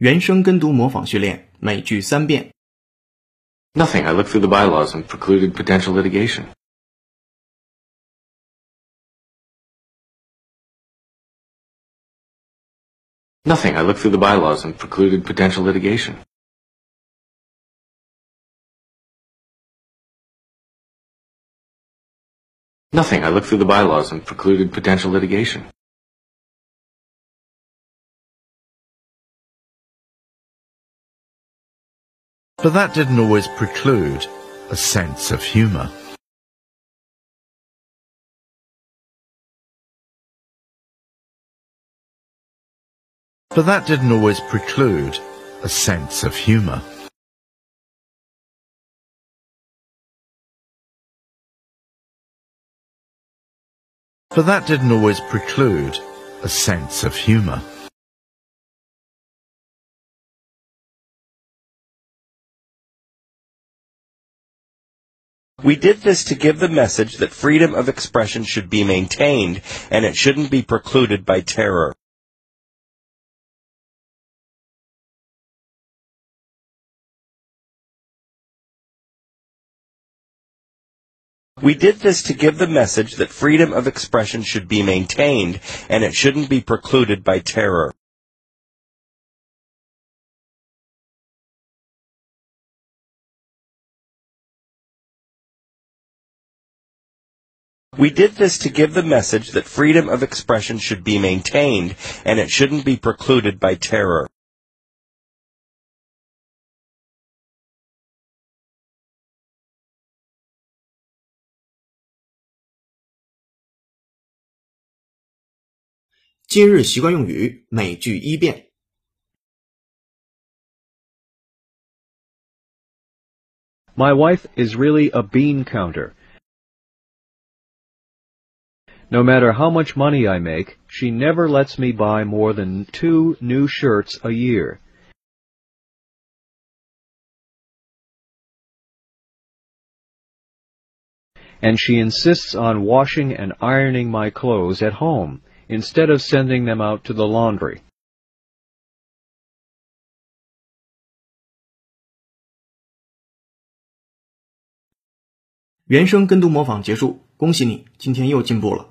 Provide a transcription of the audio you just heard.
原声跟读模仿训练，每句三遍。 Nothing. I looked through the bylaws and precluded potential litigation. Nothing. I looked through the bylaws and precluded potential litigation. Nothing. I looked through the bylaws and precluded potential litigation. But that didn't always preclude a sense of humour. But that didn't always preclude a sense of humour. But that didn't always preclude a sense of humour. We did this to give the message that freedom of expression should be maintained and it shouldn't be precluded by terror. We did this to give the message that freedom of expression should be maintained and it shouldn't be precluded by terror. We did this to give the message that freedom of expression should be maintained and it shouldn't be precluded by terror. 今日习惯用语，每句一遍。 My wife is really a bean counter. No matter how much money I make, she never lets me buy more than two new shirts a year. And she insists on washing and ironing my clothes at home instead of sending them out to the laundry. 原声跟读模仿结束，恭喜你，今天又进步了。